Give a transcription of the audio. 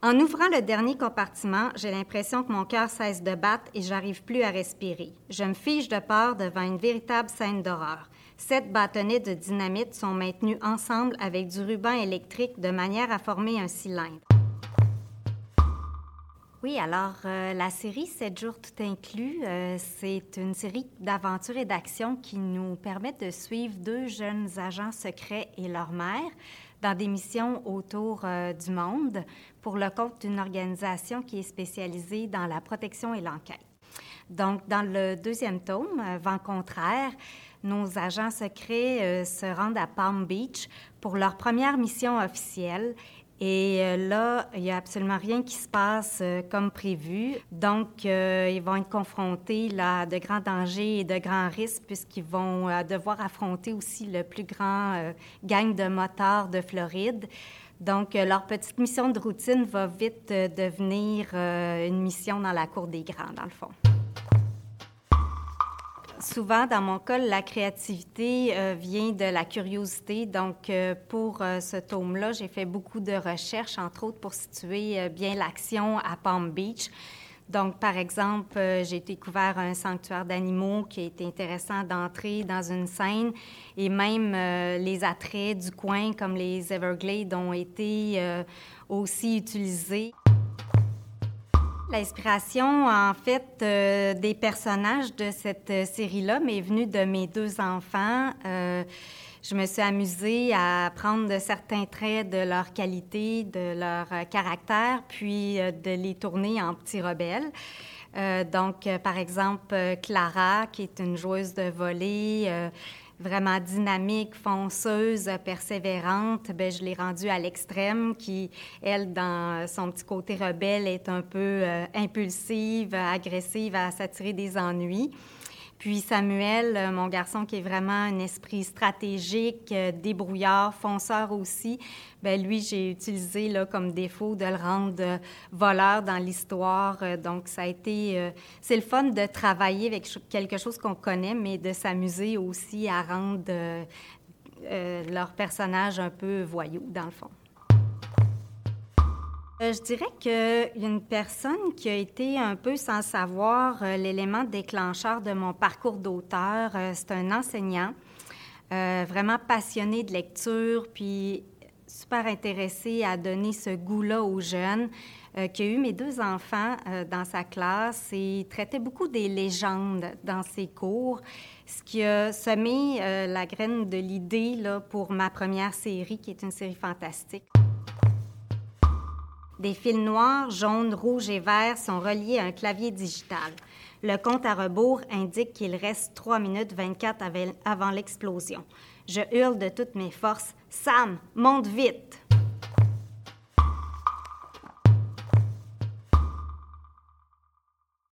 En ouvrant le dernier compartiment, j'ai l'impression que mon cœur cesse de battre et j'arrive plus à respirer. Je me fiche de peur devant une véritable scène d'horreur. Sept bâtonnets de dynamite sont maintenus ensemble avec du ruban électrique de manière à former un cylindre. Oui, alors euh, la série 7 jours tout inclus, euh, c'est une série d'aventures et d'actions qui nous permettent de suivre deux jeunes agents secrets et leur mère dans des missions autour euh, du monde pour le compte d'une organisation qui est spécialisée dans la protection et l'enquête. Donc, dans le deuxième tome, Vent contraire, nos agents secrets euh, se rendent à Palm Beach pour leur première mission officielle. Et euh, là, il n'y a absolument rien qui se passe euh, comme prévu. Donc, ils vont être confrontés là, à de grands dangers et de grands risques puisqu'ils vont devoir affronter aussi le plus grand gang de motards de Floride. Donc, leur petite mission de routine va vite devenir une mission dans la cour des grands, dans le fond souvent, dans mon cas, la créativité euh, vient de la curiosité. Donc, euh, pour euh, ce tome-là, j'ai fait beaucoup de recherches, entre autres pour situer bien l'action à Palm Beach. Donc, par exemple, j'ai découvert un sanctuaire d'animaux qui a intéressant d'entrer dans une scène et même les attraits du coin, comme les Everglades, ont été aussi utilisés. L'inspiration, en fait, euh, des personnages de cette euh, série-là m'est venue de mes deux enfants. Euh, je me suis amusée à prendre certains traits de leur qualité, de leur caractère, puis de les tourner en petits rebelles. donc, par exemple, Clara, qui est une joueuse de volée vraiment dynamique, fonceuse, persévérante, ben, je l'ai rendue à l'extrême, qui, elle, dans son petit côté rebelle, est un peu euh, impulsive, agressive, à s'attirer des ennuis. Puis Samuel, euh, mon garçon qui est vraiment un esprit stratégique, euh, débrouillard, fonceur aussi, ben lui, j'ai utilisé là, comme défaut de le rendre euh, voleur dans l'histoire. Donc, ça a été... c'est le fun de travailler avec quelque chose qu'on connaît, mais de s'amuser aussi à rendre leur personnage un peu voyou, dans le fond. Euh, je dirais qu'il y a une personne qui a été un peu sans savoir euh, l'élément déclencheur de mon parcours d'auteur. Euh, c'est un enseignant, vraiment passionné de lecture, puis super intéressé à donner ce goût-là aux jeunes, qui a eu mes deux enfants dans sa classe et traitait beaucoup des légendes dans ses cours, ce qui a semé la graine de l'idée pour ma première série, qui est une série fantastique. Des fils noirs, jaunes, rouges et verts sont reliés à un clavier digital. Le compte à rebours indique qu'il reste 3 minutes 24 avant l'explosion. Je hurle de toutes mes forces Sam, monte vite